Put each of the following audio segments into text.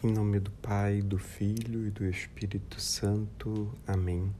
Em nome do Pai, do Filho e do Espírito Santo. Amém.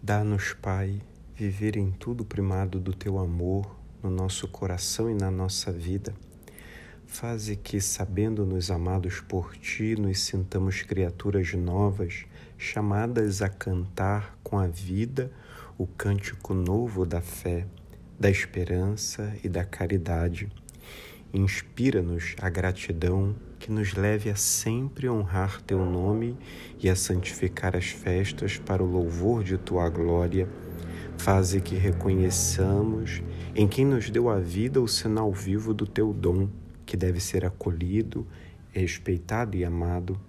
Dá-nos, Pai, viver em tudo primado do teu amor no nosso coração e na nossa vida. Faze que, sabendo-nos amados por ti, nos sintamos criaturas novas, chamadas a cantar com a vida o cântico novo da fé, da esperança e da caridade. Inspira-nos a gratidão que nos leve a sempre honrar teu nome e a santificar as festas para o louvor de tua glória. Faze que reconheçamos em quem nos deu a vida o sinal vivo do teu dom, que deve ser acolhido, respeitado e amado.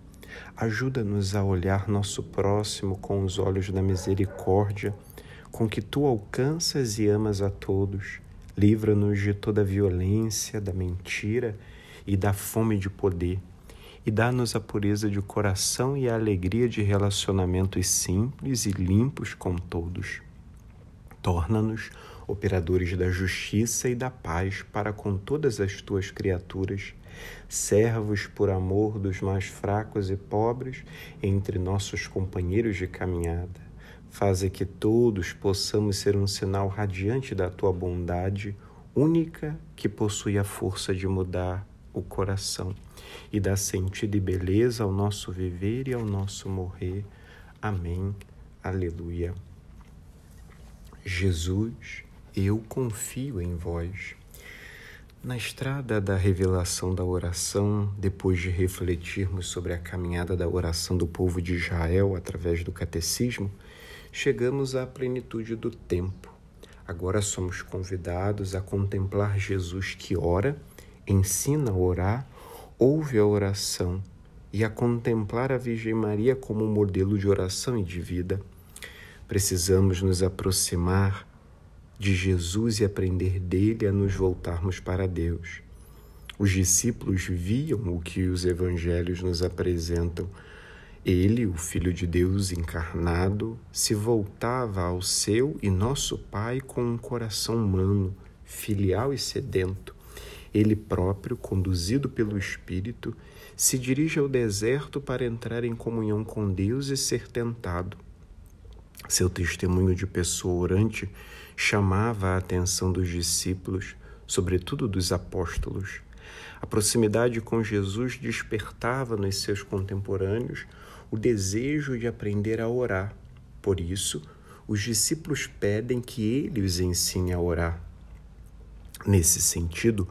Ajuda-nos a olhar nosso próximo com os olhos da misericórdia, com que tu alcanças e amas a todos. Livra-nos de toda violência, da mentira e da fome de poder, e dá-nos a pureza de coração e a alegria de relacionamentos simples e limpos com todos. Torna-nos operadores da justiça e da paz para com todas as tuas criaturas, servos por amor dos mais fracos e pobres entre nossos companheiros de caminhada. Faze que todos possamos ser um sinal radiante da tua bondade, única que possui a força de mudar o coração e dá sentido e beleza ao nosso viver e ao nosso morrer. Amém. Aleluia. Jesus, eu confio em vós. Na estrada da revelação da oração, depois de refletirmos sobre a caminhada da oração do povo de Israel através do catecismo, chegamos à plenitude do tempo. Agora somos convidados a contemplar Jesus que ora ensina a orar, ouve a oração e a contemplar a Virgem Maria como modelo de oração e de vida. Precisamos nos aproximar de Jesus e aprender dele a nos voltarmos para Deus. Os discípulos viam o que os evangelhos nos apresentam. Ele, o Filho de Deus encarnado, se voltava ao seu e nosso Pai com um coração humano, filial e sedento ele próprio, conduzido pelo Espírito, se dirige ao deserto para entrar em comunhão com Deus e ser tentado. Seu testemunho de pessoa orante chamava a atenção dos discípulos, sobretudo dos apóstolos. A proximidade com Jesus despertava nos seus contemporâneos o desejo de aprender a orar. Por isso, os discípulos pedem que ele os ensine a orar. Nesse sentido,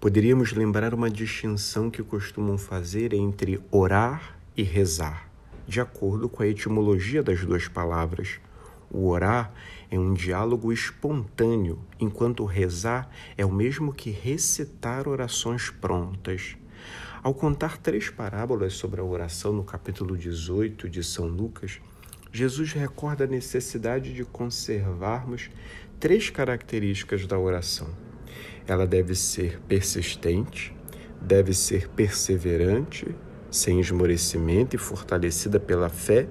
poderíamos lembrar uma distinção que costumam fazer entre orar e rezar, de acordo com a etimologia das duas palavras. O orar é um diálogo espontâneo, enquanto rezar é o mesmo que recitar orações prontas. Ao contar três parábolas sobre a oração no capítulo 18 de São Lucas, Jesus recorda a necessidade de conservarmos três características da oração ela deve ser persistente, deve ser perseverante, sem esmorecimento e fortalecida pela fé.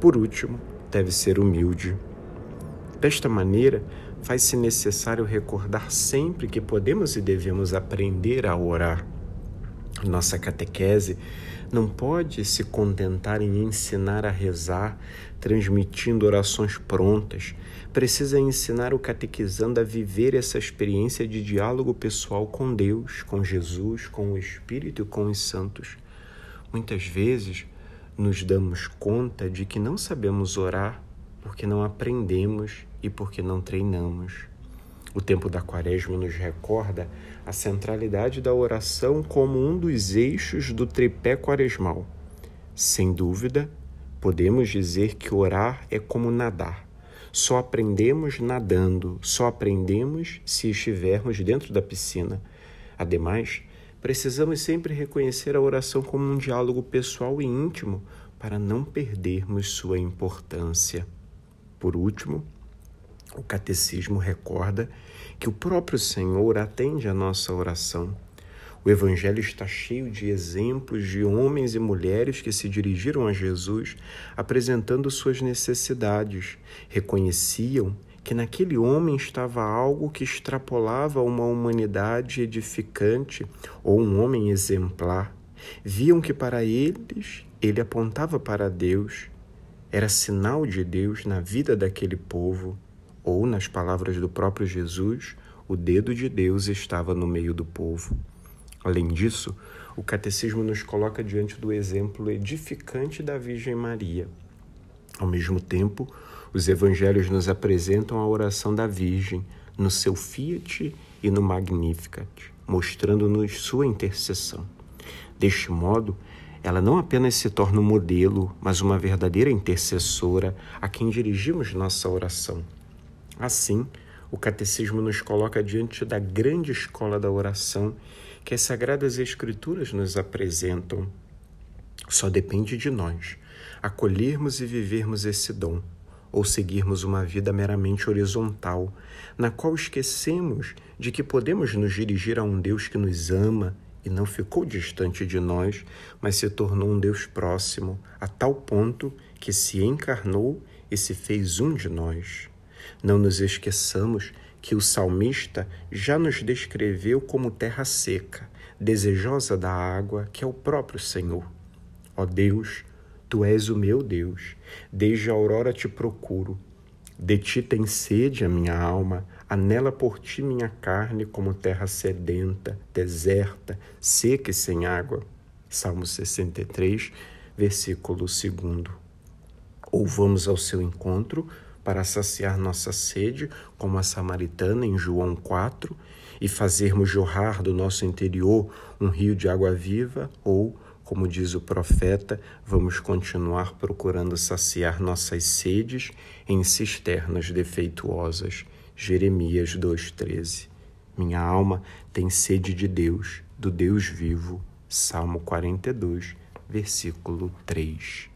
Por último, deve ser humilde. Desta maneira, faz-se necessário recordar sempre que podemos e devemos aprender a orar. Nossa catequese não pode se contentar em ensinar a rezar, transmitindo orações prontas. Precisa ensinar o catequizando a viver essa experiência de diálogo pessoal com Deus, com Jesus, com o Espírito e com os santos. Muitas vezes nos damos conta de que não sabemos orar porque não aprendemos e porque não treinamos. O tempo da Quaresma nos recorda a centralidade da oração como um dos eixos do tripé quaresmal. Sem dúvida, podemos dizer que orar é como nadar. Só aprendemos nadando, só aprendemos se estivermos dentro da piscina. Ademais, precisamos sempre reconhecer a oração como um diálogo pessoal e íntimo para não perdermos sua importância. Por último, o catecismo recorda que o próprio Senhor atende a nossa oração. O Evangelho está cheio de exemplos de homens e mulheres que se dirigiram a Jesus apresentando suas necessidades. Reconheciam que naquele homem estava algo que extrapolava uma humanidade edificante ou um homem exemplar. Viam que para eles ele apontava para Deus, era sinal de Deus na vida daquele povo, ou, nas palavras do próprio Jesus, o dedo de Deus estava no meio do povo. Além disso, o catecismo nos coloca diante do exemplo edificante da Virgem Maria. Ao mesmo tempo, os evangelhos nos apresentam a oração da Virgem no seu Fiat e no Magnificat, mostrando-nos sua intercessão. Deste modo, ela não apenas se torna um modelo, mas uma verdadeira intercessora a quem dirigimos nossa oração. Assim, o Catecismo nos coloca diante da grande escola da oração que as Sagradas Escrituras nos apresentam. Só depende de nós acolhermos e vivermos esse dom, ou seguirmos uma vida meramente horizontal, na qual esquecemos de que podemos nos dirigir a um Deus que nos ama e não ficou distante de nós, mas se tornou um Deus próximo, a tal ponto que se encarnou e se fez um de nós. Não nos esqueçamos que o salmista já nos descreveu como terra seca, desejosa da água, que é o próprio Senhor. Ó Deus, tu és o meu Deus, desde a aurora te procuro. De ti tem sede a minha alma, Anela por ti minha carne como terra sedenta, deserta, seca e sem água. Salmo 63, versículo 2. Ou vamos ao seu encontro para saciar nossa sede, como a samaritana em João 4, e fazermos jorrar do nosso interior um rio de água viva, ou, como diz o profeta, vamos continuar procurando saciar nossas sedes em cisternas defeituosas Jeremias 2,13. Minha alma tem sede de Deus, do Deus vivo. Salmo 42, versículo 3.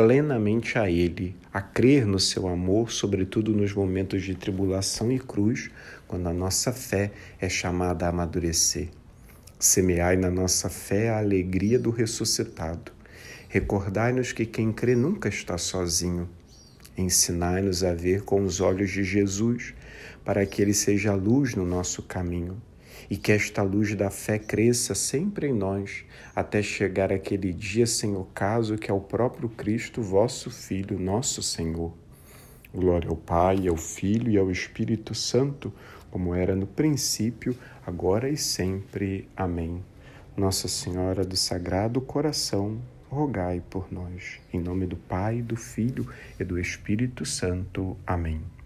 plenamente a Ele, a crer no seu amor, sobretudo nos momentos de tribulação e cruz, quando a nossa fé é chamada a amadurecer. Semeai na nossa fé a alegria do ressuscitado. Recordai-nos que quem crê nunca está sozinho. Ensinai-nos a ver com os olhos de Jesus para que ele seja a luz no nosso caminho e que esta luz da fé cresça sempre em nós, até chegar aquele dia sem ocaso que é o próprio Cristo, vosso Filho, nosso Senhor. Glória ao Pai, ao Filho e ao Espírito Santo, como era no princípio, agora e sempre. Amém. Nossa Senhora do Sagrado Coração, rogai por nós. Em nome do Pai, do Filho e do Espírito Santo. Amém.